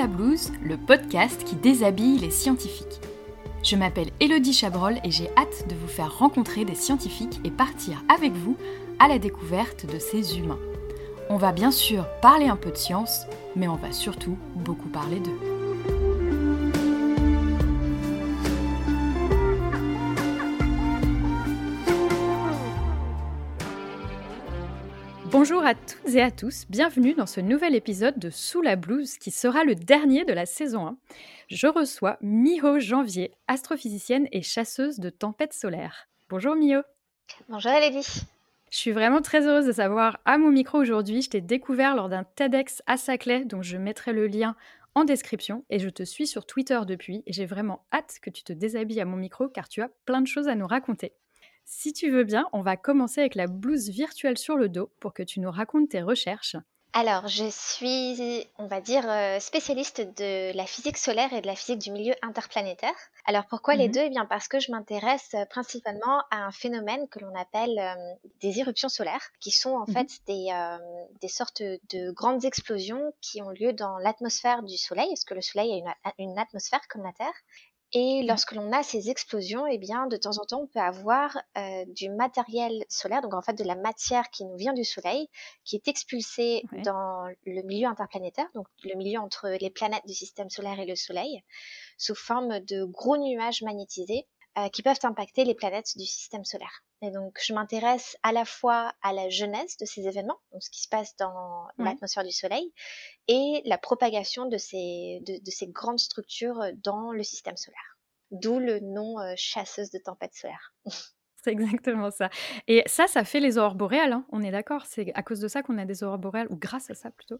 la le podcast qui déshabille les scientifiques. Je m'appelle Elodie Chabrol et j'ai hâte de vous faire rencontrer des scientifiques et partir avec vous à la découverte de ces humains. On va bien sûr parler un peu de science, mais on va surtout beaucoup parler d'eux. Bonjour à toutes et à tous, bienvenue dans ce nouvel épisode de Sous la blouse qui sera le dernier de la saison 1. Je reçois Miho Janvier, astrophysicienne et chasseuse de tempêtes solaires. Bonjour Miho. Bonjour Elodie. Je suis vraiment très heureuse de savoir à mon micro aujourd'hui. Je t'ai découvert lors d'un TEDx à Saclay, dont je mettrai le lien en description et je te suis sur Twitter depuis et j'ai vraiment hâte que tu te déshabilles à mon micro car tu as plein de choses à nous raconter. Si tu veux bien, on va commencer avec la blouse virtuelle sur le dos pour que tu nous racontes tes recherches. Alors, je suis, on va dire, euh, spécialiste de la physique solaire et de la physique du milieu interplanétaire. Alors, pourquoi les mhm. deux? Eh bien, parce que je m'intéresse euh, principalement à un phénomène que l'on appelle euh, des éruptions solaires, qui sont en mhm. fait des, des sortes de grandes explosions qui ont lieu dans l'atmosphère du Soleil, parce que le Soleil a une, une atmosphère comme la Terre? Et mmh. lorsque l'on a ces explosions, eh bien, de temps en temps, on peut avoir euh, du matériel solaire, donc en fait de la matière qui nous vient du Soleil, qui est expulsée dans le milieu interplanétaire, donc le milieu entre les planètes du système solaire et le Soleil, sous forme de gros nuages magnétisés euh, qui peuvent impacter les planètes du système solaire. Et donc, je m'intéresse à la fois à la genèse de ces événements, donc ce qui se passe dans l'atmosphère du Soleil, et la propagation de ces, de, ces grandes structures dans le système solaire. D'où le nom euh, chasseuse de tempêtes solaires. C'est exactement ça. Et ça, ça fait les aurores boréales, hein, on est d'accord C'est à cause de ça qu'on a des aurores boréales, ou grâce à ça plutôt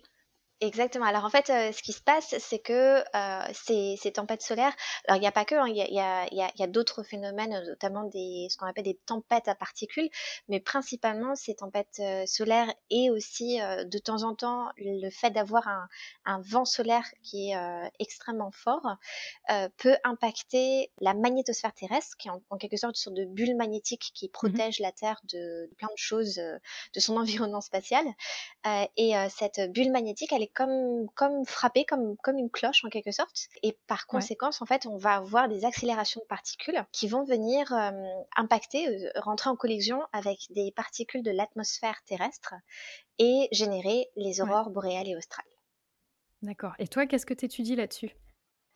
Exactement. Alors en fait, euh, ce qui se passe, c'est que euh, ces, ces, tempêtes solaires, alors il n'y a pas que, hein, il y a, y a, y a, y a d'autres phénomènes, notamment des, ce qu'on appelle des tempêtes à particules, mais principalement ces tempêtes euh, solaires et aussi de temps en temps le fait d'avoir un, un, vent solaire qui est extrêmement fort peut impacter la magnétosphère terrestre, qui est en, quelque sorte une sorte de bulle magnétique qui mmh protège la Terre de, de, plein de choses, de son environnement spatial. et cette bulle magnétique, elle est comme, comme frappé, comme, comme une cloche en quelque sorte. Et par conséquence, en fait, on va avoir des accélérations de particules qui vont venir euh, impacter, euh, rentrer en collision avec des particules de l'atmosphère terrestre et générer les aurores boréales et australes. D'accord. Et toi, qu'est-ce que tu étudies là-dessus?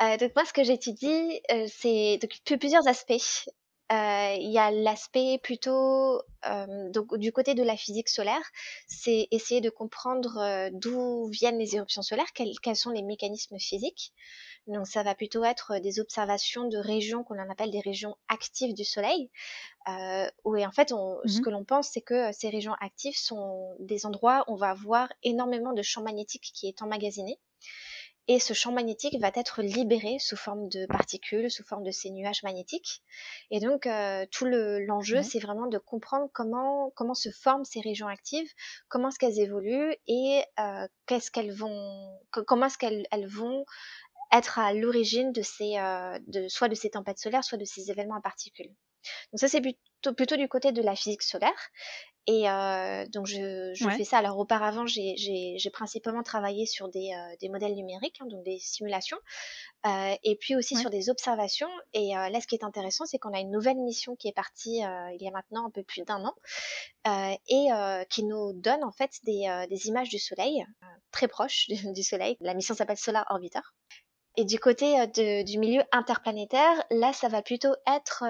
Euh, donc moi, ce que j'étudie, c'est plusieurs aspects. Euh, il y a l'aspect plutôt euh, donc du côté de la physique solaire, c'est essayer de comprendre euh, d'où viennent les éruptions solaires, quels, quels, sont les mécanismes physiques. Donc ça va plutôt être des observations de régions qu'on appelle des régions actives du Soleil, euh, où en fait on, ce mmh que l'on pense c'est que ces régions actives sont des endroits où on va avoir énormément de champs magnétiques qui est emmagasiné et ce champ magnétique va être libéré sous forme de particules, sous forme de ces nuages magnétiques. Et donc euh, tout l'enjeu, c'est vraiment de comprendre comment comment se forment ces régions actives, comment est-ce qu'elles évoluent et euh, qu'est-ce qu'elles vont, comment est-ce qu'elles elles vont être à l'origine de ces euh, de soit de ces tempêtes solaires, soit de ces événements à particules. Donc ça c'est plutôt, plutôt du côté de la physique solaire. Et euh, donc je, je fais ça. Alors auparavant, j'ai principalement travaillé sur des, euh, des modèles numériques, hein, donc des simulations, euh, et puis aussi sur des observations. Et euh, là, ce qui est intéressant, c'est qu'on a une nouvelle mission qui est partie euh, il y a maintenant un peu plus d'un an, euh, et qui nous donne en fait des, des images du Soleil très proches du, du Soleil. La mission s'appelle Solar Orbiter. Et du côté de, du milieu interplanétaire, là, ça va plutôt être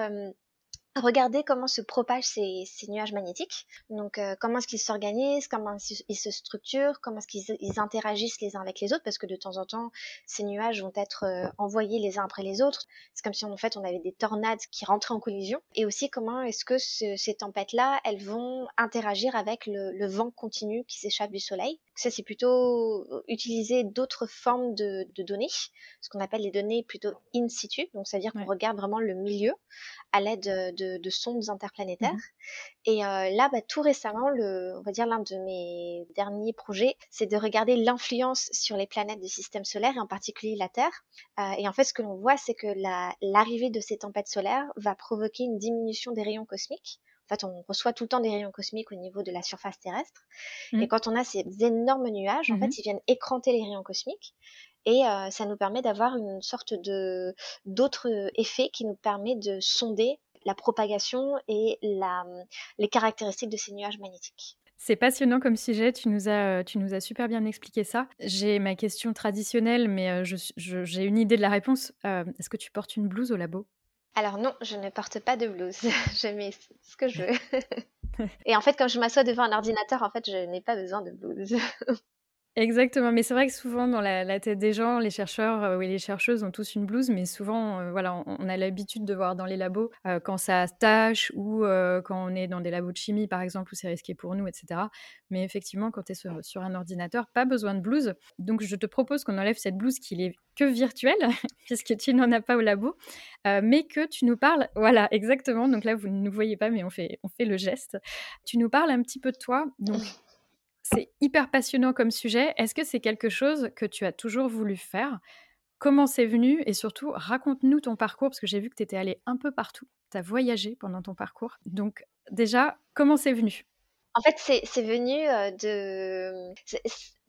regarder comment se propagent ces, nuages magnétiques. Donc, euh, comment est-ce qu'ils s'organisent, comment ils se structurent, comment est-ce qu'ils interagissent les uns avec les autres, parce que de temps en temps, ces nuages vont être euh, envoyés les uns après les autres. C'est comme si en fait on avait des tornades qui rentraient en collision. Et aussi comment est-ce que ce, ces tempêtes-là, elles vont interagir avec le vent continu qui s'échappe du Soleil. Ça, c'est plutôt euh, utiliser d'autres formes de, de, données, ce qu'on appelle les données plutôt in situ. Donc, c'est-à-dire qu'on regarde vraiment le milieu à l'aide de, de, sondes interplanétaires. Mmh Et euh, là, bah, tout récemment, le, on va dire l'un de mes derniers projets, c'est de regarder l'influence sur les planètes du système solaire et en particulier la Terre. Euh, et en fait, ce que l'on voit, c'est que l'arrivée de ces tempêtes solaires va provoquer une diminution des rayons cosmiques. En fait, on reçoit tout le temps des rayons cosmiques au niveau de la surface terrestre. Mmh. Et quand on a ces énormes nuages, en fait, mmh ils viennent écranter les rayons cosmiques. et ça nous permet d'avoir une sorte de d'autres effets qui nous permet de sonder la propagation et la, les caractéristiques de ces nuages magnétiques. C'est passionnant comme sujet, tu nous as, tu nous as super bien expliqué ça. J'ai ma question traditionnelle, mais j'ai une idée de la réponse. Est-ce que tu portes une blouse au labo? Alors non, je ne porte pas de blouse. je mets ce que je veux. Et en fait, quand je m'assois devant un ordinateur, en fait, je n'ai pas besoin de blouse. Exactement, mais c'est vrai que souvent dans la, tête des gens, les chercheurs euh, et les chercheuses ont tous une blouse, mais souvent, euh, voilà, on, a l'habitude de voir dans les labos euh, quand ça tâche ou quand on est dans des labos de chimie, par exemple, où c'est risqué pour nous, etc. Mais effectivement, quand tu es sur, un ordinateur, pas besoin de blouse. Donc, je te propose qu'on enlève cette blouse qui est que virtuelle, puisque tu n'en as pas au labo, mais que tu nous parles, voilà, exactement. Donc là, vous ne nous voyez pas, mais on fait, on fait le geste. Tu nous parles un petit peu de toi. Donc, c'est hyper passionnant comme sujet. Est-ce que c'est quelque chose que tu as toujours voulu faire? Comment c'est venu? Et surtout, raconte-nous ton parcours, parce que j'ai vu que tu étais allé un peu partout. Tu as voyagé pendant ton parcours. Donc déjà, comment c'est venu? En fait, c'est venu de...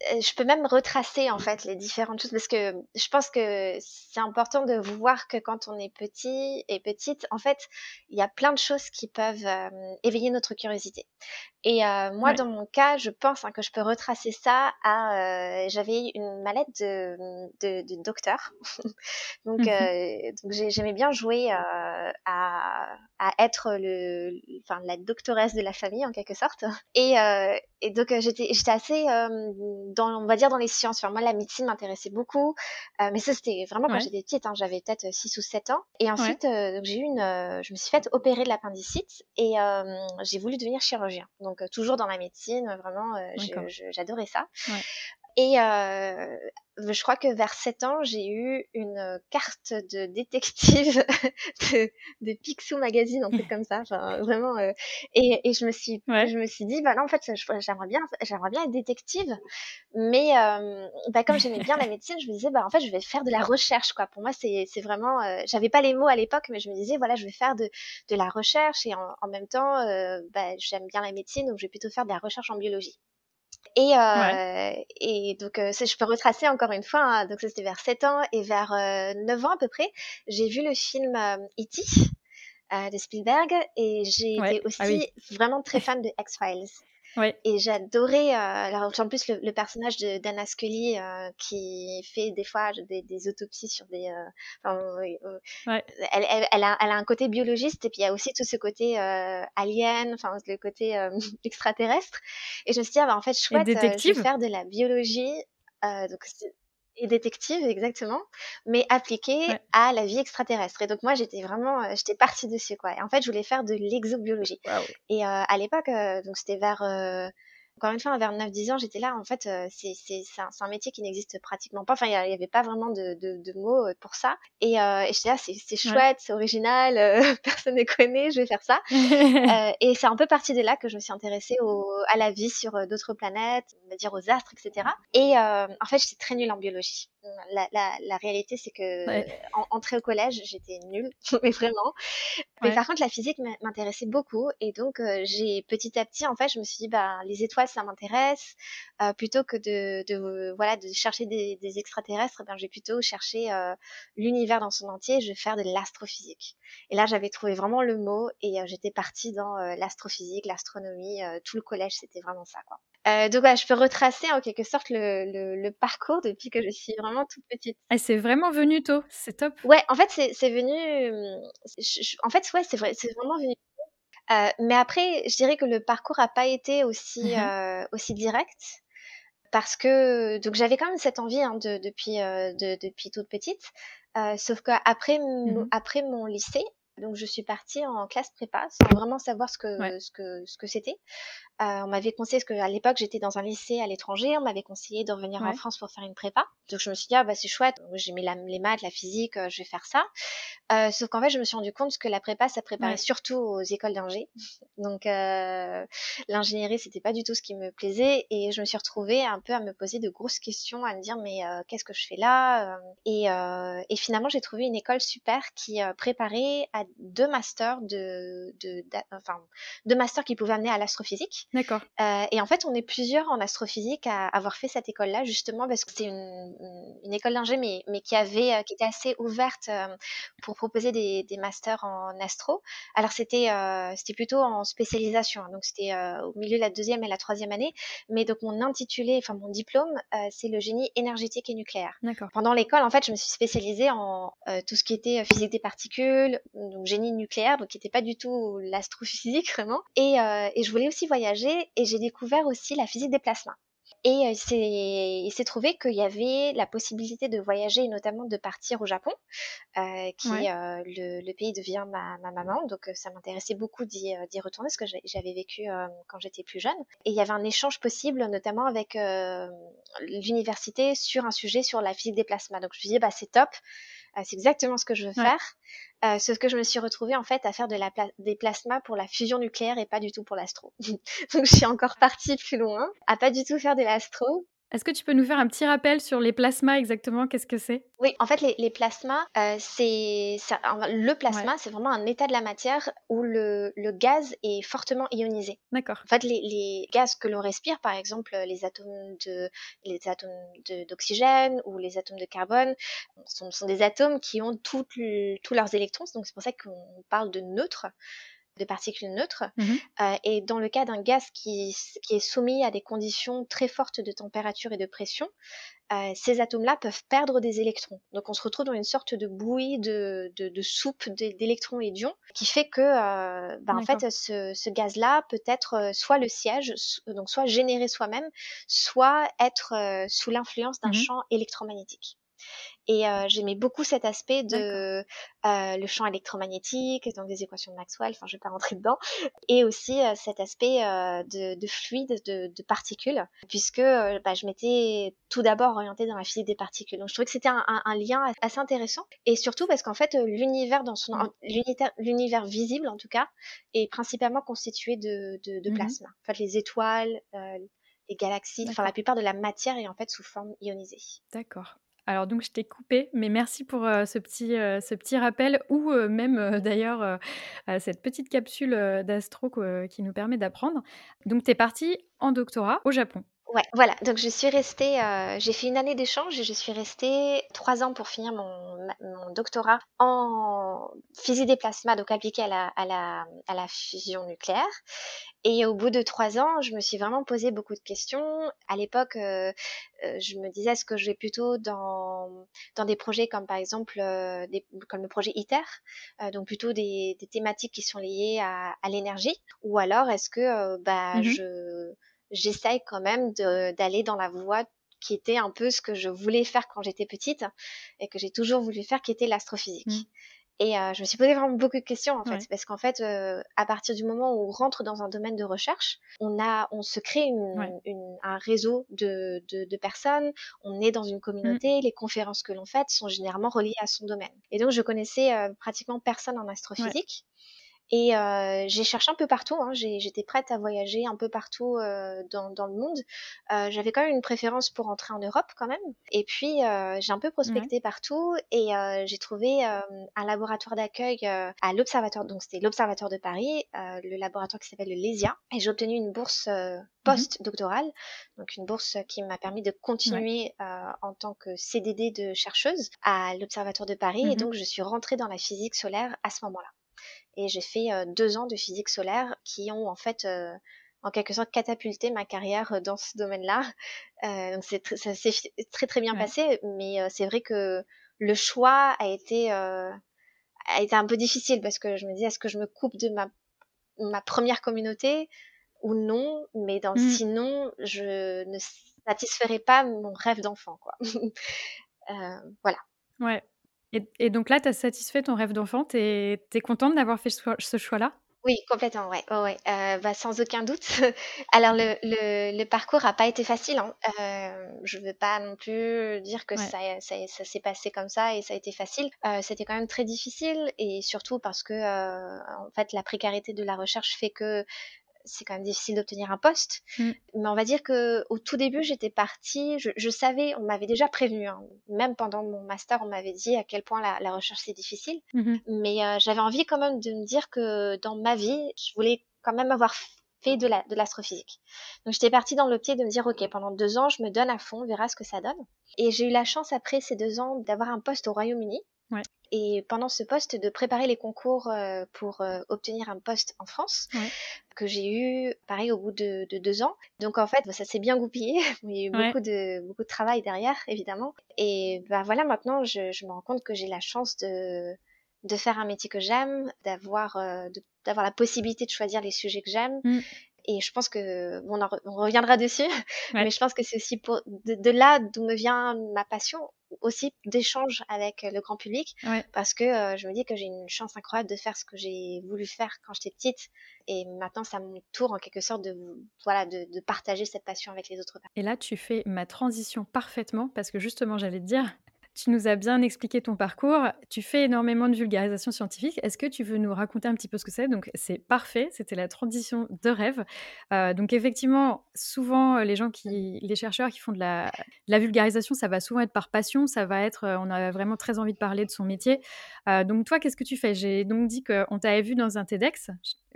Je peux même retracer en fait les différentes choses parce que je pense que c'est important de voir que quand on est petit et petite, en fait, il y a plein de choses qui peuvent éveiller notre curiosité. Et euh, moi, dans mon cas, je pense hein, que je peux retracer ça à. Euh, j'avais une mallette de, de, de docteur. donc, mmh euh, donc j'aimais bien jouer à, à être le, enfin, la doctoresse de la famille, en quelque sorte. Et, et donc, j'étais assez, dans, on va dire, dans les sciences. Enfin, moi, la médecine m'intéressait beaucoup. mais ça, c'était vraiment quand j'étais petite. Hein, J'avais peut-être 6 ou 7 ans. Et ensuite, j'ai eu une. je me suis faite opérer de l'appendicite et j'ai voulu devenir chirurgien. Donc, donc toujours dans la médecine, vraiment, j'adorais ça. Et euh, je crois que vers 7 ans, j'ai eu une carte de détective de, de Picsou Magazine, un truc comme ça. Enfin, vraiment. Euh, et, et, je me suis, je me suis dit, bah là, en fait, j'aimerais bien, j'aimerais bien être détective. Mais euh, bah, comme j'aimais bien la médecine, je me disais, bah en fait, je vais faire de la recherche, quoi. Pour moi, c'est, c'est vraiment, euh, j'avais pas les mots à l'époque, mais je me disais, voilà, je vais faire de, de la recherche et en, en même temps, euh, bah, j'aime bien la médecine, donc je vais plutôt faire de la recherche en biologie. Et, euh, et donc, euh, je peux retracer encore une fois. Hein, donc, c'était vers 7 ans et vers euh, 9 ans à peu près, j'ai vu le film E.T. Euh, de Spielberg et j'ai été ah aussi vraiment très fan de X-Files. Et j'adorais, euh, alors en plus le, personnage de d'Anna Scully euh, qui fait des fois des, des autopsies sur des, euh, ouais. elle, elle, elle, a, elle, a, un côté biologiste et puis il y a aussi tout ce côté alien, enfin le côté extraterrestre. Et je me suis dit ah, bah, en fait chouette, je vais faire de la biologie. donc et détective exactement, mais appliquée à la vie extraterrestre. Et donc moi j'étais vraiment, j'étais partie dessus quoi. Et en fait je voulais faire de l'exobiologie. Et euh, à l'époque, donc c'était vers encore une fois, vers 9-10 ans, j'étais là, en fait, euh, c'est un, un, métier qui n'existe pratiquement pas. Enfin, il n'y avait pas vraiment de, de, de, mots euh, pour ça. Et, euh, et j'étais là, c'est chouette, c'est original, euh, personne ne connaît, je vais faire ça. euh, et c'est un peu parti de là que je me suis intéressée au, à la vie sur d'autres planètes, on va dire aux astres, etc. Et en fait, j'étais très nulle en biologie. La, la, la réalité, c'est que en, entrée au collège, j'étais nulle, mais vraiment. Mais par contre, la physique m'intéressait beaucoup. Et donc, j'ai petit à petit, en fait, je me suis dit, bah, les étoiles, ça m'intéresse, euh, plutôt que de, de, voilà de chercher des, des extraterrestres, ben je vais plutôt chercher euh, l'univers dans son entier. Je vais faire de l'astrophysique. Et là, j'avais trouvé vraiment le mot et euh, j'étais partie dans l'astrophysique, l'astronomie, tout le collège, c'était vraiment ça, quoi. donc voilà, je peux retracer en quelque sorte le, le, le parcours depuis que je suis vraiment toute petite. Et c'est vraiment venu tôt, c'est top. Ouais, en fait, c'est venu. en fait, ouais, c'est vrai, c'est vraiment venu euh, mais après, je dirais que le parcours a pas été aussi mmh euh, aussi direct parce que donc j'avais quand même cette envie hein, de, depuis euh, de, depuis toute petite. Euh, sauf qu'après mmh après mon lycée, donc je suis partie en classe prépa sans vraiment savoir ce que ce que ce que c'était. Euh, on m'avait conseillé, parce qu'à l'époque j'étais dans un lycée à l'étranger, on m'avait conseillé de revenir en France pour faire une prépa. Donc je me suis dit, ah bah c'est chouette, j'aimais les maths, la physique, euh, je vais faire ça. Euh, sauf qu'en fait je me suis rendu compte que la prépa ça préparait surtout aux écoles d'ingé. Donc euh, l'ingénierie c'était pas du tout ce qui me plaisait et je me suis retrouvée un peu à me poser de grosses questions, à me dire mais euh, qu'est-ce que je fais là et, et, finalement j'ai trouvé une école super qui préparait à deux masters de, de, enfin, deux masters qui pouvaient amener à l'astrophysique. D'accord. Euh, et en fait, on est plusieurs en astrophysique à avoir fait cette école-là, justement parce que c'est une, une, école d'ingé, mais, mais qui avait, euh, qui était assez ouverte euh, pour proposer des, des masters en astro. Alors c'était, c'était plutôt en spécialisation, hein, donc c'était au milieu de la deuxième et la troisième année. Mais donc mon intitulé, enfin mon diplôme, c'est le génie énergétique et nucléaire. D'accord. Pendant l'école, en fait, je me suis spécialisée en tout ce qui était physique des particules, donc génie nucléaire, donc qui n'était pas du tout l'astrophysique vraiment. Et, euh, et je voulais aussi voyager et j'ai découvert aussi la physique des plasmas. Et euh, il s'est trouvé qu'il y avait la possibilité de voyager et notamment de partir au Japon, euh, qui Ouais. euh, le, le pays devient ma, ma maman. Donc ça m'intéressait beaucoup d'y retourner parce que j'avais vécu euh, quand j'étais plus jeune. Et il y avait un échange possible, notamment avec l'université sur un sujet sur la physique des plasmas. Donc je me dit, bah, c'est top, c'est exactement ce que je veux Ouais. faire. Euh, sauf que je me suis retrouvée en fait à faire de la pla- des plasmas pour la fusion nucléaire et pas du tout pour l'astro. Donc je suis encore partie plus loin, à pas du tout faire de l'astro. Est-ce que tu peux nous faire un petit rappel sur les plasmas exactement? Qu'est-ce que c'est? Oui, en fait, les, les plasmas, euh, c'est le plasma, c'est vraiment un état de la matière où le, le gaz est fortement ionisé. D'accord. En fait, les, les gaz que l'on respire, par exemple, les atomes de les atomes d'oxygène ou les atomes de carbone, sont, sont des atomes qui ont toutes tous leurs électrons. Donc c'est pour ça qu'on parle de neutres, de particules neutres. Mhm. Euh, et dans le cas d'un gaz qui, qui est soumis à des conditions très fortes de température et de pression, euh, ces atomes-là peuvent perdre des électrons. Donc on se retrouve dans une sorte de bouillie de, de, de soupe d'é- d'électrons et d'ions qui fait que euh, bah, en fait ce, ce gaz-là peut être euh, soit le siège, donc soit généré soi-même, soit être euh, sous l'influence d'un Mhm. champ électromagnétique. Et euh, j'aimais beaucoup cet aspect de euh, le champ électromagnétique, donc des équations de Maxwell, enfin je vais pas rentrer dedans, et aussi euh, cet aspect de, de fluide, de, de particules, puisque bah, je m'étais tout d'abord orientée dans la physique des particules. Donc je trouvais que c'était un, un- un lien assez intéressant, et surtout parce qu'en fait l'univers dans son Mm. l'univers, visible en tout cas est principalement constitué de, de, de Mhm. plasma. En fait les étoiles, les galaxies, enfin la plupart de la matière est en fait sous forme ionisée. D'accord. Alors donc je t'ai coupé, mais merci pour euh, ce, petit, euh, ce petit rappel ou euh, même d'ailleurs cette petite capsule d'astro qui nous permet d'apprendre. Donc tu es partie en doctorat au Japon. Ouais, voilà. Donc je suis restée, euh, j'ai fait une année d'échange et je suis restée trois ans pour finir mon, ma- mon doctorat en physique des plasmas, donc appliqué à la, à la, à la fusion nucléaire. Et au bout de trois ans, je me suis vraiment posé beaucoup de questions. À l'époque, euh, euh, je me disais, est-ce que je vais plutôt dans, dans des projets comme par exemple euh, des, comme le projet ITER, euh, donc plutôt des, des thématiques qui sont liées à, à l'énergie, ou alors est-ce que euh, bah, Mhm. je j'essaye quand même d'aller dans la voie qui était un peu ce que je voulais faire quand j'étais petite et que j'ai toujours voulu faire, qui était l'astrophysique. Mhm. Et euh, je me suis posé vraiment beaucoup de questions en fait, Ouais. parce qu'en fait, euh, à partir du moment où on rentre dans un domaine de recherche, on a, on se crée une, Ouais. une- un réseau de, de, de personnes, on est dans une communauté, les conférences que l'on fait sont généralement reliées à son domaine. Et donc je connaissais euh, pratiquement personne en astrophysique. Et euh, j'ai cherché un peu partout, hein. J'étais prête à voyager un peu partout euh, dans, dans le monde. Euh, J'avais quand même une préférence pour entrer en Europe quand même. Et puis euh, j'ai un peu prospecté partout et euh, j'ai trouvé euh, un laboratoire d'accueil euh, à l'Observatoire, donc c'était l'Observatoire de Paris, euh, le laboratoire qui s'appelle le LESIA. Et j'ai obtenu une bourse euh, post-doctorale, donc une bourse qui m'a permis de continuer euh, en tant que CDD de chercheuse à l'Observatoire de Paris. Et Mhm. donc je suis rentrée dans la physique solaire à ce moment-là et j'ai fait euh, deux ans de physique solaire qui ont en fait euh, en quelque sorte catapulté ma carrière euh, dans ce domaine-là. Euh, donc c'est tr- ça s'est très très bien Ouais. passé, mais euh, c'est vrai que le choix a été euh, a été un peu difficile parce que je me dis est-ce que je me coupe de ma ma première communauté ou non, mais dans Mhm. sinon je ne satisferai pas mon rêve d'enfant quoi. Euh, voilà. Ouais. Et, et donc là, tu as satisfait ton rêve d'enfant. Tu es, contente d'avoir fait ce choix- ce choix-là? Oui, complètement, ouais. Euh, bah, sans aucun doute. Alors le, le, le parcours a pas été facile. Hein. Euh, je veux pas non plus dire que Ouais. ça, ça, ça s'est passé comme ça et ça a été facile. Euh, C'était quand même très difficile et surtout parce que en fait la précarité de la recherche fait que c'est quand même difficile d'obtenir un poste. Mm. Mais on va dire que au tout début, j'étais partie, je, savais, on m'avait déjà prévenu, hein. même pendant mon master, on m'avait dit à quel point la, recherche c'est difficile. Mm-hmm. Mais euh, j'avais envie quand même de me dire que dans ma vie, je voulais quand même avoir fait de l'astrophysique. Donc j'étais partie dans le pied de me dire, ok, pendant deux ans, je me donne à fond, on verra ce que ça donne. Et j'ai eu la chance après ces deux ans d'avoir un poste au Royaume-Uni. Et pendant ce poste, de préparer les concours euh, pour euh, obtenir un poste en France, que j'ai eu, pareil, au bout de, deux ans. Donc en fait, ça s'est bien goupillé. Il y a eu beaucoup, de, beaucoup de travail derrière, évidemment. Et bah voilà, maintenant, je, je me rends compte que j'ai la chance de, de faire un métier que j'aime, d'avoir euh, d'avoir la possibilité de choisir les sujets que j'aime. Mm. Et je pense que on, on reviendra dessus, mais je pense que c'est aussi pour de, là d'où me vient ma passion aussi d'échange avec le grand public, parce que euh, je me dis que j'ai une chance incroyable de faire ce que j'ai voulu faire quand j'étais petite, et maintenant c'est à mon tour en quelque sorte de voilà de, de partager cette passion avec les autres. Et là tu fais ma transition parfaitement parce que justement j'allais te dire tu nous as bien expliqué ton parcours. Tu fais énormément de vulgarisation scientifique. Est-ce que tu veux nous raconter un petit peu ce que c'est? Donc, c'est parfait. C'était la transition de rêve. Euh, donc, effectivement, souvent, les gens qui, les chercheurs qui font de la, vulgarisation, ça va souvent être par passion. Ça va être, euh, on a vraiment très envie de parler de son métier. Euh, donc, toi, qu'est-ce que tu fais? J'ai donc dit qu'on t'avait vu dans un TEDx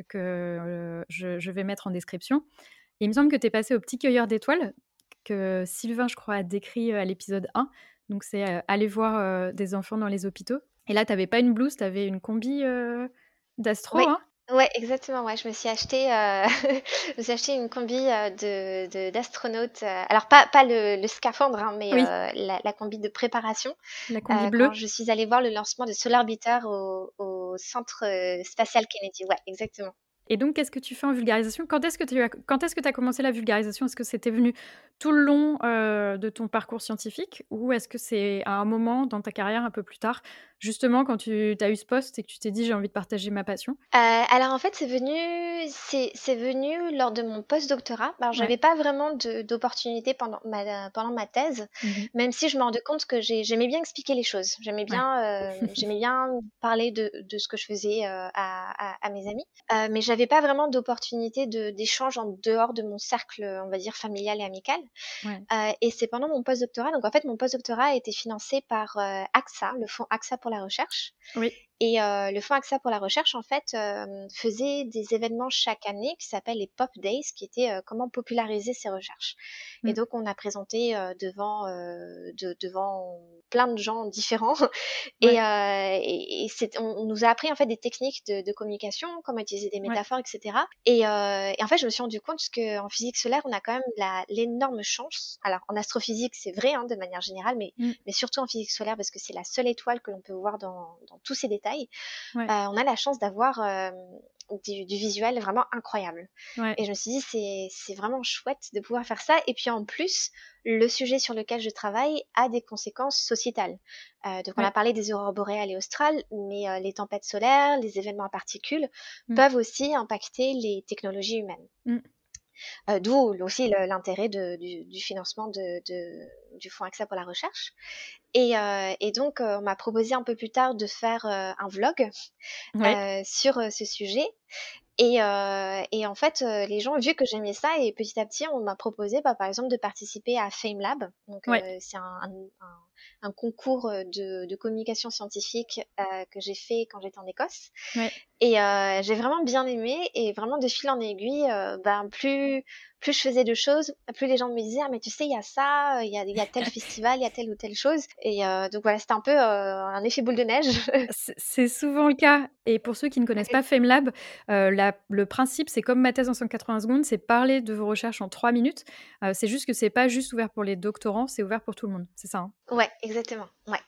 que je, vais mettre en description. Il me semble que tu es passé au petit cueilleur d'étoiles que Sylvain, je crois, a décrit à l'épisode 1. Donc, c'est euh, aller voir euh, des enfants dans les hôpitaux. Et là, tu n'avais pas une blouse, tu avais une combi euh, d'astro. Oui. Hein? Ouais, exactement. Ouais, je me suis acheté, je me suis acheté une combi de d'astronaute. alors pas pas le, scaphandre, hein, mais la, combi de préparation. La combi bleue. je suis allée voir le lancement de Solar Orbiter au, au centre spatial Kennedy. Ouais, exactement. Et donc, qu'est-ce que tu fais en vulgarisation? Quand est-ce que tu as, quand est-ce que tu as commencé la vulgarisation? Est-ce que c'était venu tout le long euh, de ton parcours scientifique ou est-ce que c'est à un moment dans ta carrière un peu plus tard justement quand tu as eu ce poste et que tu t'es dit j'ai envie de partager ma passion? Euh, Alors en fait c'est venu c'est venu lors de mon post-doctorat. Alors j'avais pas vraiment d'opportunité pendant ma pendant ma thèse, mmh même si je me rendais compte que j'aimais bien expliquer les choses. J'aimais bien euh, j'aimais bien parler de, de, ce que je faisais euh, à, à, mes amis, mais j'avais pas vraiment d'opportunité d'échange en dehors de mon cercle on va dire familial et amical. Et c'est pendant mon post-doctorat. Donc en fait mon post-doctorat a été financé par AXA, le fonds AXA pour la recherche. Oui. Et euh, le Fonds AXA pour la recherche, en fait, euh, faisait des événements chaque année qui s'appellent les Pop Days, qui étaient euh, comment populariser ces recherches. Et mmh. donc, on a présenté devant, de, devant plein de gens différents. Et, et, on, nous a appris en fait des techniques de, de communication, comment utiliser des métaphores, etc. Et, et, en fait, je me suis rendu compte qu'en physique solaire, on a quand même l'énorme chance. Alors, en astrophysique, c'est vrai hein, de manière générale, mais, mmh. mais surtout en physique solaire, parce que c'est la seule étoile que l'on peut voir dans, dans tous ces détails euh, on a la chance d'avoir euh, du, visuel vraiment incroyable. Et je me suis dit, c'est vraiment chouette de pouvoir faire ça. Et puis en plus, le sujet sur lequel je travaille a des conséquences sociétales. Euh, donc on a parlé des aurores boréales et australes, mais les tempêtes solaires, les événements à particules mmh. peuvent aussi impacter les technologies humaines. Mmh. D'où aussi l'intérêt du, financement du Fonds AXA pour la recherche. Et, donc, on m'a proposé un peu plus tard de faire un vlog sur ce sujet. Et, et, en fait, les gens ont vu que j'aimais ça et petit à petit, on m'a proposé, bah, par exemple, de participer à FameLab. Donc, c'est un, un, concours de, de communication scientifique que j'ai fait quand j'étais en Écosse. Et j'ai vraiment bien aimé et vraiment de fil en aiguille, ben, plus plus je faisais de choses, plus les gens me disaient ah mais tu sais il y a ça, il y a, y a, tel festival, il y a telle ou telle chose. Et euh, donc voilà c'était un peu euh, un effet boule de neige. c'est souvent le cas. Et pour ceux qui ne connaissent pas FameLab, euh, la, le principe c'est comme ma thèse en 180 secondes, c'est parler de vos recherches en 3 minutes. c'est juste que c'est pas juste ouvert pour les doctorants, c'est ouvert pour tout le monde. C'est ça. Hein? Ouais exactement. Ouais.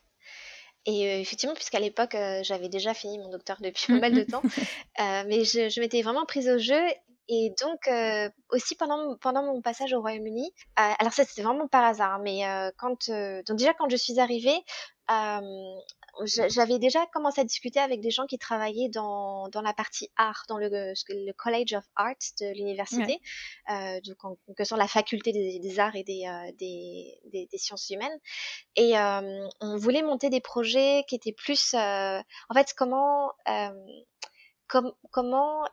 Et effectivement, puisqu'à l'époque, j'avais déjà fini mon docteur depuis pas mal de temps, mais je, je m'étais vraiment prise au jeu et donc, euh, aussi pendant, pendant mon passage au Royaume-Uni, euh, alors ça c'était vraiment par hasard, mais euh, quand, donc déjà quand je suis arrivée, j'avais déjà commencé à discuter avec des gens qui travaillaient dans, dans la partie art, dans le, le College of Art de l'université, donc en quelque sorte la faculté des, arts et des, des, des, sciences humaines. Et on voulait monter des projets qui étaient plus, en fait, comment, com comment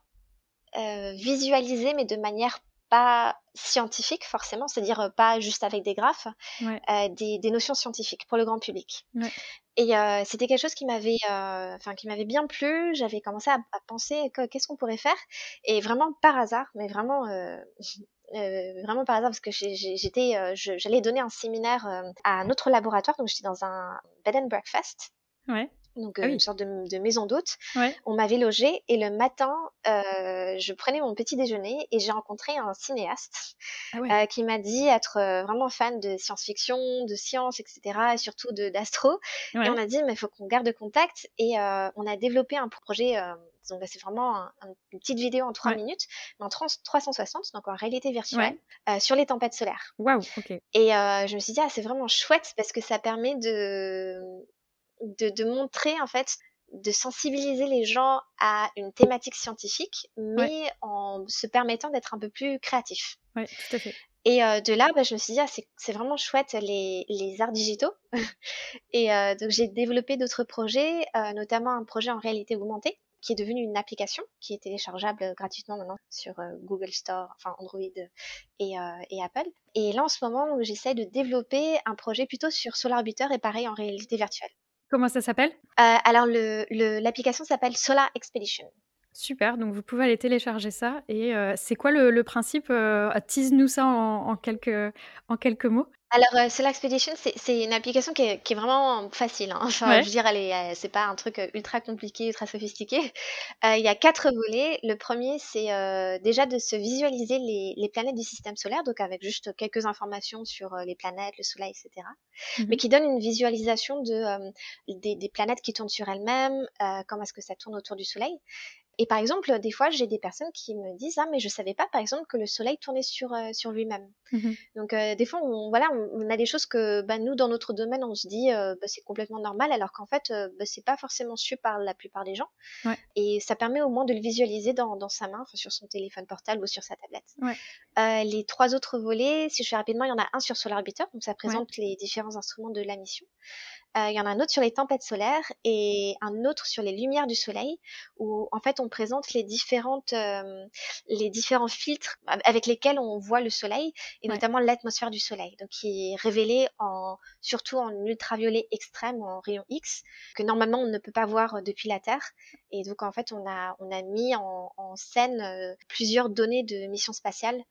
visualiser, mais de manière pas scientifique forcément, c'est-à-dire euh, pas juste avec des graphes, euh, des, notions scientifiques pour le grand public. Et euh, c'était quelque chose qui m'avait, enfin qui m'avait bien plu. J'avais commencé à, penser qu'est-ce qu'on pourrait faire, et vraiment par hasard, mais vraiment. vraiment par hasard parce que j'étais, j'allais donner un séminaire à un autre laboratoire, donc j'étais dans un bed and breakfast. Ouais donc ah une sorte de, maison d'hôte. On m'avait logé et le matin, je prenais mon petit déjeuner et j'ai rencontré un cinéaste ah qui m'a dit être vraiment fan de science-fiction, de science, etc. et surtout d'astro. Et on a dit mais il faut qu'on garde contact et on a développé un projet. donc bah, c'est vraiment une petite vidéo en 3 minutes, mais en 360, donc en réalité virtuelle, sur les tempêtes solaires. Waouh, ok. Et je me suis dit, ah, c'est vraiment chouette parce que ça permet de, de, montrer en fait de sensibiliser les gens à une thématique scientifique, mais en se permettant d'être un peu plus créatif. Oui, tout à fait. Et euh, de là, bah, je me suis dit, ah, c'est vraiment chouette les, les arts digitaux. et euh, donc j'ai développé d'autres projets, euh, notamment un projet en réalité augmentée, qui est devenu une application qui est téléchargeable gratuitement maintenant sur Google Store, enfin Android et, et Apple. Et là, en ce moment, j'essaie de développer un projet plutôt sur SolarButter et pareil en réalité virtuelle. Comment ça s'appelle? Euh, Alors, l'application s'appelle Solar Expedition. Super, donc vous pouvez aller télécharger ça. Et euh, c'est quoi le, principe? Euh, Tease-nous ça en, quelques, en quelques mots. Alors, euh, Solar Expedition, c'est une application qui est, qui est, vraiment facile. Hein. Enfin, je veux dire, elle est, c'est pas un truc ultra compliqué, ultra sophistiqué. Il y a quatre volets. Le premier, c'est déjà de se visualiser les, les, planètes du système solaire, donc avec juste quelques informations sur les planètes, le Soleil, etc. Mmh Mais qui donne une visualisation de, des, des, planètes qui tournent sur elles-mêmes, comment est-ce que ça tourne autour du Soleil. Et par exemple, des fois, j'ai des personnes qui me disent ah mais je savais pas par exemple que le soleil tournait sur euh, sur lui-même. Mmh Donc euh, des fois, on, voilà, on, a des choses que bah, nous dans notre domaine, on se dit euh, bah, c'est complètement normal, alors qu'en fait, bah, c'est pas forcément su par la plupart des gens. Et ça permet au moins de le visualiser dans, dans sa main, sur son téléphone portable ou sur sa tablette. Ouais. les trois autres volets, si je fais rapidement, il y en a un sur SolarBiter, donc ça présente les différents instruments de la mission. Euh, il y en a un autre sur les tempêtes solaires et un autre sur les lumières du soleil, où en fait on présente les différentes, euh, les différents filtres avec lesquels on voit le soleil et notamment l'atmosphère du soleil, donc qui est révélée en surtout en ultraviolet extrême, en rayon X, que normalement on ne peut pas voir depuis la Terre. Et donc en fait on a on a mis en, en scène euh, plusieurs données de missions spatiales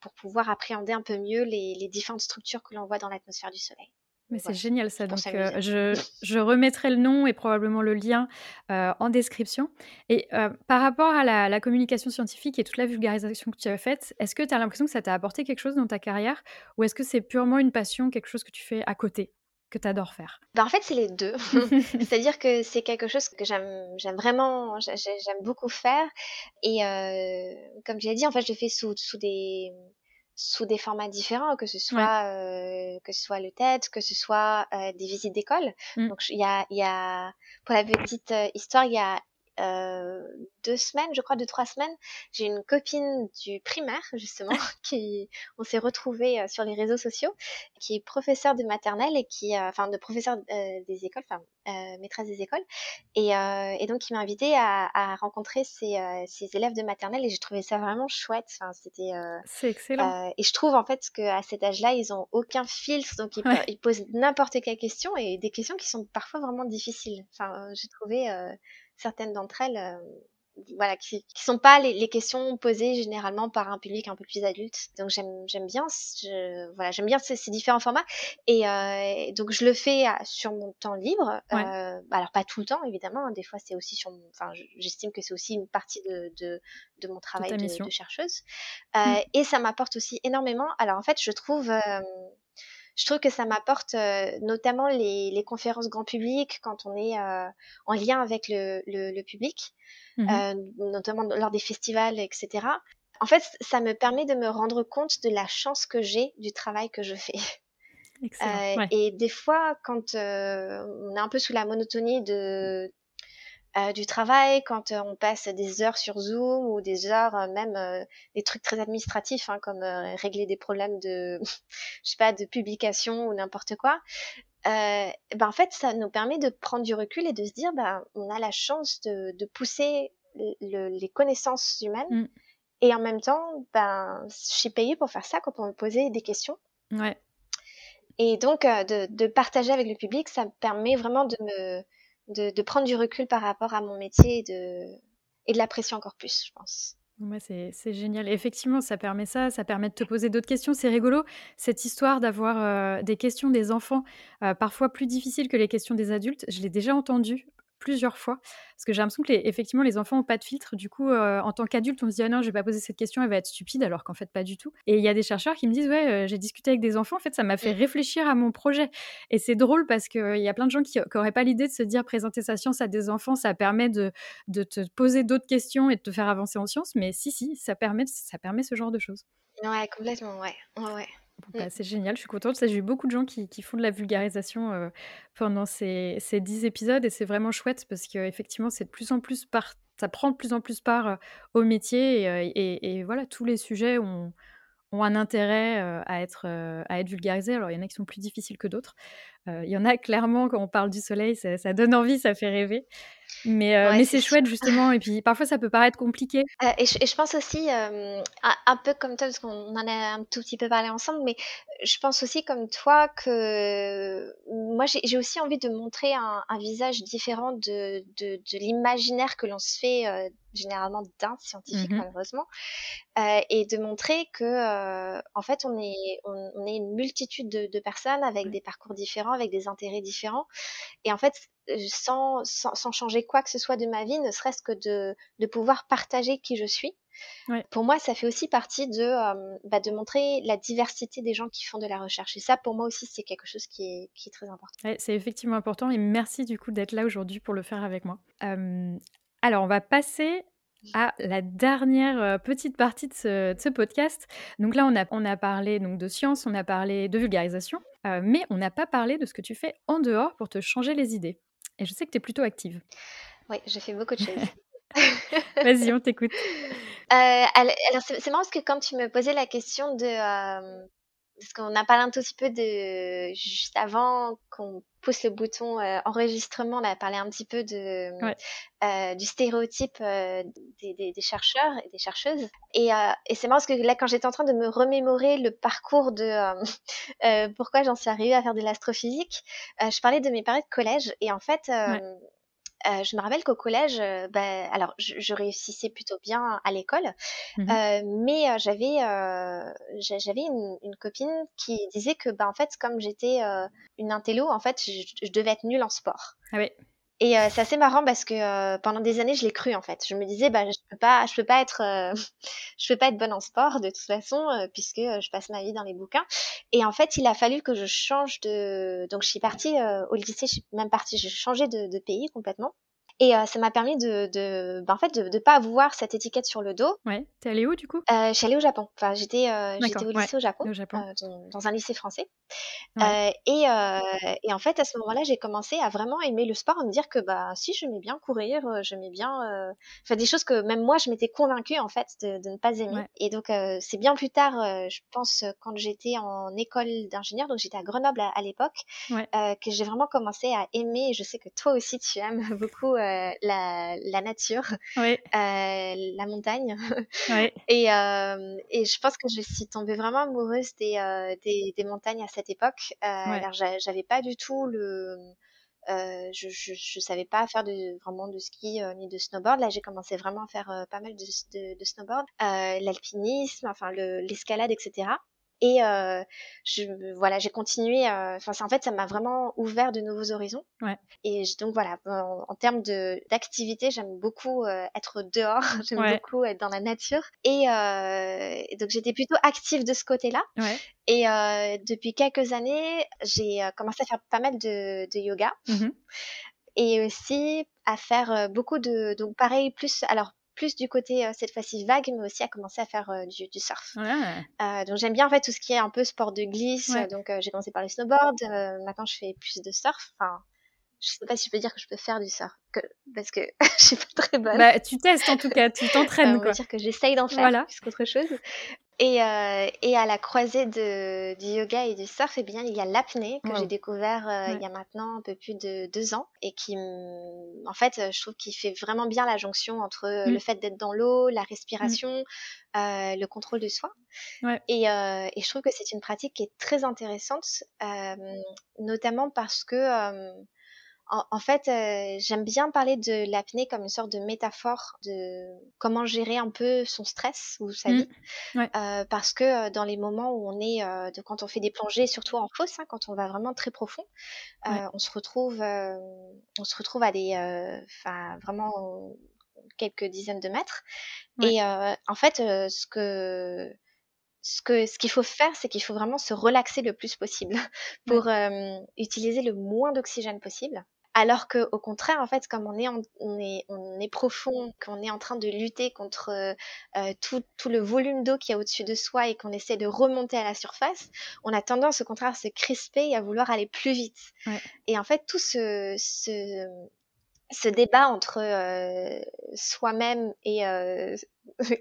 pour pouvoir appréhender un peu mieux les, les différentes structures que l'on voit dans l'atmosphère du soleil. Mais c'est génial ça. Donc, euh, je, je, remettrai le nom et probablement le lien euh, en description. Et euh, par rapport à la, communication scientifique et toute la vulgarisation que tu as faite, est-ce que tu as l'impression que ça t'a apporté quelque chose dans ta carrière ou est-ce que c'est purement une passion, quelque chose que tu fais à côté que tu adores faire? Bah En fait, c'est les deux. C'est-à-dire que c'est quelque chose que j'aime vraiment, j'aime beaucoup faire. Et comme je l'ai dit, en fait, je le fais sous, sous des sous des formats différents, que ce soit euh, que ce soit le TED, que ce soit euh, des visites d'école. Mmh. Donc il y a, y a pour la petite histoire, il y a euh, deux semaines, je crois, deux trois semaines, j'ai une copine du primaire justement qui, on s'est retrouvés euh, sur les réseaux sociaux, qui est professeure de maternelle et qui, euh, enfin, de professeur des écoles, enfin, maîtresse des écoles, et, et donc qui m'a invité à, à rencontrer ses, ses, élèves de maternelle et j'ai trouvé ça vraiment chouette. Enfin, c'était. C'est excellent. et je trouve en fait qu'à cet âge-là, ils ont aucun filtre, donc ils, ils posent n'importe quelle question et des questions qui sont parfois vraiment difficiles. Enfin, j'ai trouvé certaines d'entre elles, euh, voilà, qui, qui sont pas les, les, questions posées généralement par un public un peu plus adulte. Donc j'aime j'aime bien, je, voilà, j'aime bien ces, ces, différents formats. Et euh, donc je le fais sur mon temps libre. Euh, alors pas tout le temps évidemment. Hein. Des fois c'est aussi sur, enfin j'estime que c'est aussi une partie de, de, de mon travail de, de, chercheuse. Euh, mmh. Et ça m'apporte aussi énormément. Alors en fait je trouve euh, je trouve que ça m'apporte euh, notamment les, les, conférences grand public quand on est euh, en lien avec le, le, le public, mmh euh, notamment lors des festivals, etc. En fait, ça me permet de me rendre compte de la chance que j'ai du travail que je fais. Excellent, ouais. Et des fois, quand on est un peu sous la monotonie de euh, du travail, quand euh, on passe des heures sur Zoom ou des heures euh, même des trucs très administratifs hein, comme régler des problèmes de je sais pas de publication ou n'importe quoi. ben en fait ça nous permet de prendre du recul et de se dire ben on a la chance de, de pousser les connaissances humaines. Mmh. Et en même temps, ben, je suis payée pour faire ça quand on me posait des questions. Ouais. Et donc, de, de, partager avec le public, ça me permet vraiment de me de, prendre du recul par rapport à mon métier et de, et de l'apprécier encore plus, je pense. C'est génial. effectivement, ça permet ça, ça permet de te poser d'autres questions. C'est rigolo, cette histoire d'avoir euh, des questions des enfants, euh, parfois plus difficiles que les questions des adultes. Je l'ai déjà entendu plusieurs fois. Parce que j'ai l'impression que, les, effectivement, les enfants n'ont pas de filtre. Du coup, euh, en tant qu'adulte, on se dit, ah non, je vais pas poser cette question, elle va être stupide, alors qu'en fait, pas du tout. Et il y a des chercheurs qui me disent, ouais, euh, j'ai discuté avec des enfants, en fait, ça m'a fait mmh. réfléchir à mon projet. Et c'est drôle parce qu'il y a plein de gens qui n'auraient pas l'idée de se dire, présenter sa science à des enfants, ça permet de, de te poser d'autres questions et de te faire avancer en science. Mais si, si, ça permet, ça permet ce genre de choses. Ouais, complètement, ouais. ouais, ouais. Bah, c'est génial, je suis contente. J'ai eu beaucoup de gens qui, qui, font de la vulgarisation euh, pendant ces, ces 10 épisodes et c'est vraiment chouette parce qu'effectivement, c'est de plus en plus part, ça prend de plus en plus part euh, au métier euh, et, et, voilà, tous les sujets ont, ont un intérêt à, être, à être vulgarisés. Alors, il y en a qui sont plus difficiles que d'autres. Il y en a clairement, quand on parle du soleil, ça, ça donne envie, ça fait rêver. Mais, euh, mais c'est chouette justement, et puis parfois ça peut paraître compliqué. Euh, et, je, et, je, pense aussi, euh, un, peu comme toi, parce qu'on en a un tout petit peu parlé ensemble, mais je pense aussi comme toi que moi j'ai aussi envie de montrer un, un visage différent de, de, de l'imaginaire que l'on se fait euh, généralement d'un scientifique mmh malheureusement, euh, et de montrer que euh, en fait on est on, on est une multitude de, de personnes avec des parcours différents, avec des intérêts différents, et en fait sans, sans, sans, changer quoi que ce soit de ma vie, ne serait-ce que de, de pouvoir partager qui je suis. Ouais. Pour moi, ça fait aussi partie de, euh, bah, de montrer la diversité des gens qui font de la recherche. Et ça, pour moi aussi, c'est quelque chose qui est, qui est très important. Ouais, c'est effectivement important. Et merci du coup d'être là aujourd'hui pour le faire avec moi. Euh, alors, on va passer à la dernière euh, petite partie de ce, de ce, podcast. Donc là, on a, on a parlé donc, de science, on a parlé de vulgarisation, euh, mais on n'a pas parlé de ce que tu fais en dehors pour te changer les idées. Et je sais que tu es plutôt active. Oui, j'ai fait beaucoup de choses. Vas-y, on t'écoute. Euh, alors, c'est marrant parce que quand tu me posais la question de. Euh, parce qu'on a parlé un tout petit peu de. Juste avant qu'on pousse le bouton euh, enregistrement, on a parlé un petit peu de, ouais. euh, du stéréotype euh, des, des, des, chercheurs et des chercheuses. Et, euh, et c'est marrant parce que là, quand j'étais en train de me remémorer le parcours de euh, pourquoi j'en suis arrivée à faire de l'astrophysique, je parlais de mes périodes de collège. Et en fait, ouais. Euh, je me rappelle qu'au collège, euh, bah, alors je, je, réussissais plutôt bien à l'école, mmh euh, mais j'avais j'avais une, une, copine qui disait que bah en fait comme j'étais une intello, en fait je, je, devais être nulle en sport. Ah oui. Et euh, c'est assez marrant parce que euh, pendant des années, je l'ai cru en fait. Je me disais, bah, je peux pas, je peux pas être, euh, je peux pas être bonne en sport de toute façon puisque je passe ma vie dans les bouquins. Et en fait, il a fallu que je change de. Donc, je suis partie au lycée, je suis même partie, j'ai changé de, de pays complètement. Et euh, ça m'a permis de, de bah, en fait, de ne pas avoir cette étiquette sur le dos. Ouais. T'es allée où du coup? Euh, Je suis allée au Japon. Enfin, j'étais, euh, j'étais au lycée au Japon, au Japon. Euh, dans, dans, un lycée français. Ouais. Et, et en fait, à ce moment-là, j'ai commencé à vraiment aimer le sport, à me dire que bah si j'aimais bien courir, j'aimais bien, enfin des choses que même moi je m'étais convaincue en fait de, de ne pas aimer. Ouais. Et donc c'est bien plus tard, je pense, quand j'étais en école d'ingénieur, donc j'étais à Grenoble à, à l'époque, que j'ai vraiment commencé à aimer. Et je sais que toi aussi tu aimes beaucoup euh, la, la, nature, oui. euh, la montagne. Oui. et, euh, et je pense que je suis tombée vraiment amoureuse des, des, des, montagnes à cette époque. Ouais. Alors j'avais pas du tout le... je, je, je, savais pas faire de, vraiment de ski ni de snowboard. Là, j'ai commencé vraiment à faire pas mal de, de, de snowboard, l'alpinisme, enfin l'escalade, etc. Et euh, je, voilà, j'ai continué. Enfin, euh, en fait, ça m'a vraiment ouvert de nouveaux horizons. Ouais. Et je, donc voilà, en, en termes de d'activité, j'aime beaucoup euh, être dehors. j'aime ouais. beaucoup être dans la nature. Et, et donc j'étais plutôt active de ce côté-là. Ouais. Et depuis quelques années, j'ai commencé à faire pas mal de, de yoga. Mmh et aussi à faire beaucoup de donc pareil plus alors plus du côté euh, cette fois-ci vague, mais aussi à commencer à faire euh, du, du, surf. Ouais. Euh, donc j'aime bien en fait tout ce qui est un peu sport de glisse. Ouais. Donc j'ai commencé par le snowboard. maintenant je fais plus de surf. Enfin, je sais pas si je peux dire que je peux faire du surf, que, parce que je suis pas très bonne. Bah, tu testes en tout cas, tu t'entraînes. on va dire que j'essaye d'en faire voilà. plus qu'autre chose. Et, euh, et à la croisée de, du yoga et du surf, eh bien, il y a l'apnée que j'ai découvert euh, il y a maintenant un peu plus de deux ans et qui, en fait, je trouve qu'il fait vraiment bien la jonction entre mmh. le fait d'être dans l'eau, la mmh. respiration, euh, le contrôle de soi. Ouais. Et, et, je trouve que c'est une pratique qui est très intéressante, notamment parce que en, fait, euh, j'aime bien parler de l'apnée comme une sorte de métaphore de comment gérer un peu son stress ou sa mmh. vie. Euh, parce que euh, dans les moments où on est, de, quand on fait des plongées, surtout en fosse, hein, quand on va vraiment très profond, on se retrouve, on se retrouve à des, enfin vraiment quelques dizaines de mètres. Et en fait, ce que ce que ce qu'il faut faire, c'est qu'il faut vraiment se relaxer le plus possible pour utiliser le moins d'oxygène possible. Alors que au contraire, en fait, comme on est, on est, on est profond, qu'on est en train de lutter contre euh, tout, tout, le volume d'eau qu'il y a au-dessus de soi et qu'on essaie de remonter à la surface, on a tendance au contraire à se crisper et à vouloir aller plus vite. Ouais. Et en fait, tout ce, ce, ce débat entre euh, soi-même et, euh,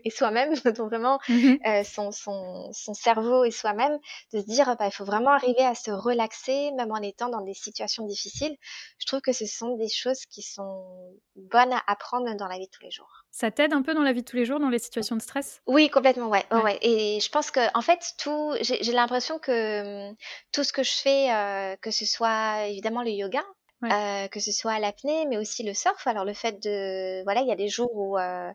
et soi-même, donc vraiment mmh euh, son, son, son, cerveau et soi-même, de se dire bah, il faut vraiment arriver à se relaxer, même en étant dans des situations difficiles. Je trouve que ce sont des choses qui sont bonnes à apprendre dans la vie de tous les jours. Ça t'aide un peu dans la vie de tous les jours, dans les situations de stress? Oui, complètement, ouais. ouais. Et je pense que, en fait, tout, j'ai l'impression que hum, tout ce que je fais, que ce soit évidemment le yoga, euh, que ce soit l'apnée, mais aussi le surf. Alors le fait de, voilà, il y a des jours où euh,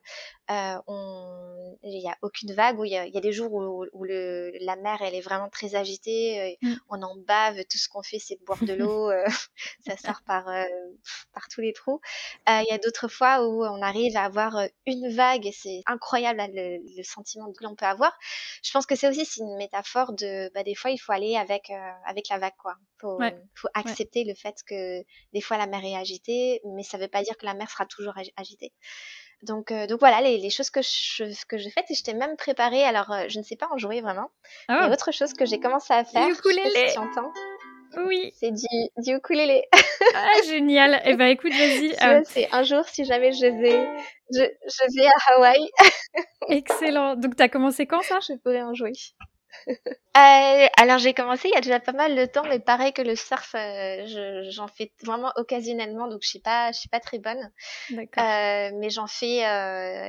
euh, on, il n'y a aucune vague, où il y a, y a des jours où, où le, la mer elle est vraiment très agitée, mmh. on en bave, tout ce qu'on fait c'est de boire de l'eau, ça sort par par tous les trous. Il y a d'autres fois où on arrive à avoir une vague et c'est incroyable le, le, sentiment que l'on peut avoir. Je pense que c'est aussi une métaphore de, bah, des fois il faut aller avec avec la vague quoi. Faut, faut accepter le fait que des fois, la mer est agitée, mais ça ne veut pas dire que la mer sera toujours agitée. Donc, euh, donc voilà les, choses que je, que je fais et je t'ai même préparé. Alors, euh, je ne sais pas en jouer vraiment. Oh. Mais autre chose que j'ai commencé à faire. Ukulélé. tu entends. Oui. C'est du, du ukulélé. ah, génial. Eh ben, écoute, vas-y. Euh, c'est un jour, si jamais je vais, je, je vais à Hawaï. Excellent. Donc, tu as commencé quand ça? Je pourrais en jouer. Euh, alors j'ai commencé il y a déjà pas mal de temps, mais pareil que le surf, euh, j'en fais vraiment occasionnellement, donc je suis pas, je suis pas très bonne. Euh, mais j'en fais,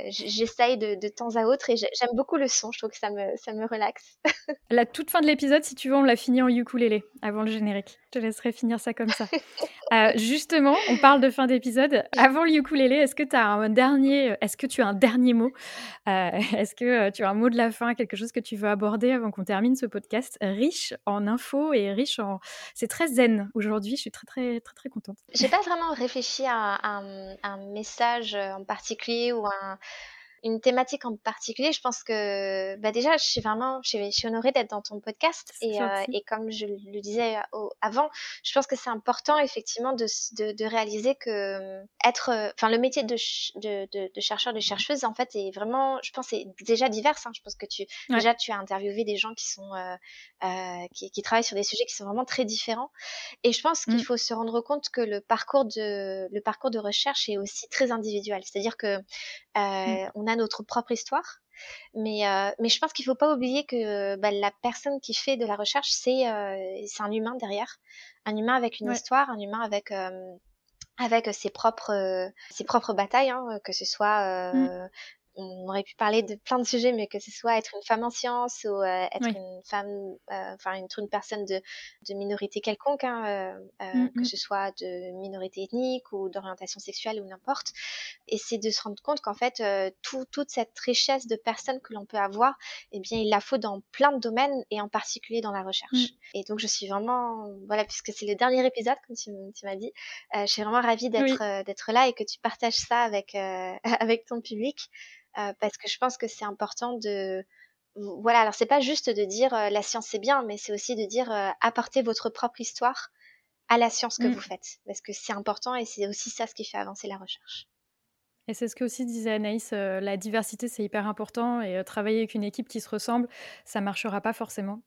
j'essaye de, de, temps à autre et j'aime beaucoup le son. Je trouve que ça me, ça me relaxe. la toute fin de l'épisode, si tu veux, on l'a fini en ukulélé avant le générique. Je te laisserai finir ça comme ça. justement, on parle de fin d'épisode. Avant le ukulélé, est-ce que tu as un dernier, est-ce que tu as un dernier mot? Est-ce que tu as un mot de la fin, quelque chose que tu veux aborder avant qu'on termine ce podcast riche en infos et riche en. C'est très zen aujourd'hui. Je suis très très très très contente. J'ai pas vraiment réfléchi à un message en particulier ou un une thématique en particulier, je pense que bah déjà, je suis vraiment, je suis, honorée d'être dans ton podcast et, euh, et, comme je le disais avant, je pense que c'est important effectivement de, de, de, réaliser que euh, être, euh, enfin le métier de, de, de, chercheur, de chercheuse, en fait, est vraiment, je pense, c'est déjà divers. Hein. Je pense que tu déjà tu as interviewé des gens qui sont euh, qui, qui, travaillent sur des sujets qui sont vraiment très différents et je pense qu'il mmh. faut se rendre compte que le parcours de le parcours de recherche est aussi très individuel. C'est-à-dire que mmh. on a notre propre histoire. Mais, euh, mais je pense qu'il ne faut pas oublier que bah, la personne qui fait de la recherche, c'est euh, un humain derrière. Un humain avec une histoire, un humain avec, euh, avec ses, propres, ses propres batailles, hein, que ce soit mmh on aurait pu parler de plein de sujets, mais que ce soit être une femme en sciences ou euh, être une femme, euh, enfin être une personne de, de minorité quelconque, hein, euh, mmh, que mmh. ce soit de minorité ethnique ou d'orientation sexuelle ou n'importe. Et c'est de se rendre compte qu'en fait, tout, toute cette richesse de personnes que l'on peut avoir, eh bien, il la faut dans plein de domaines et en particulier dans la recherche. Mmh. Et donc, je suis vraiment, voilà, puisque c'est le dernier épisode, comme tu, tu m'as dit, je suis vraiment ravie d'être d'être là et que tu partages ça avec avec ton public. Euh, parce que je pense que c'est important de voilà alors c'est pas juste de dire euh, la science c'est bien mais c'est aussi de dire euh, apportez votre propre histoire à la science que mmh. vous faites parce que c'est important et c'est aussi ça ce qui fait avancer la recherche. Et c'est ce que aussi disait Anaïs, la diversité c'est hyper important et travailler avec une équipe qui se ressemble, ça marchera pas forcément.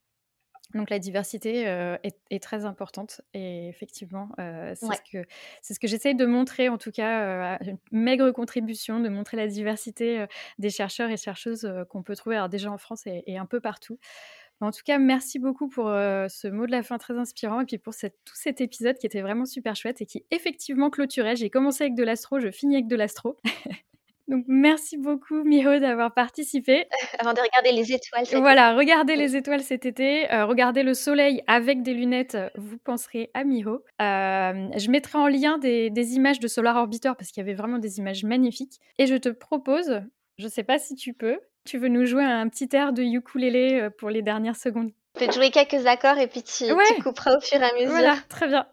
Donc la diversité est, très importante et effectivement, c'est ce que, ce que j'essaye de montrer, en tout cas, une maigre contribution, de montrer la diversité des chercheurs et chercheuses qu'on peut trouver alors déjà en France et, un peu partout. En tout cas, merci beaucoup pour ce mot de la fin très inspirant et puis pour tout cet épisode qui était vraiment super chouette et qui effectivement clôturait. J'ai commencé avec de l'astro, je finis avec de l'astro. Donc merci beaucoup Miho d'avoir participé. Avant de regarder les étoiles. Cet voilà, regardez les étoiles cet été, euh, regardez le soleil avec des lunettes, vous penserez à Miho. Euh, je mettrai en lien des, images de Solar Orbiter parce qu'il y avait vraiment des images magnifiques. Et je te propose, je ne sais pas si tu peux, tu veux nous jouer un petit air de ukulélé euh, pour les dernières secondes. Je peux te jouer quelques accords et puis tu, tu couperas au fur et à mesure. Voilà, très bien.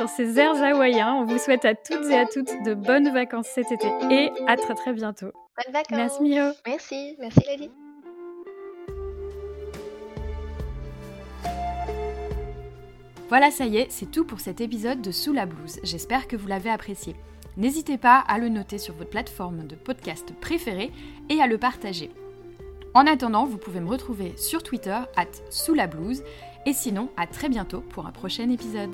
Sur ces airs hawaïens. On vous souhaite à toutes et à toutes de bonnes vacances cet été et à très très bientôt. Bonnes vacances. Merci Mio. Merci, merci Lady. Voilà, ça y est, c'est tout pour cet épisode de Sous la blouse. J'espère que vous l'avez apprécié. N'hésitez pas à le noter sur votre plateforme de podcast préférée et à le partager. En attendant, vous pouvez me retrouver sur Twitter, at sous la blouse, et sinon, à très bientôt pour un prochain épisode.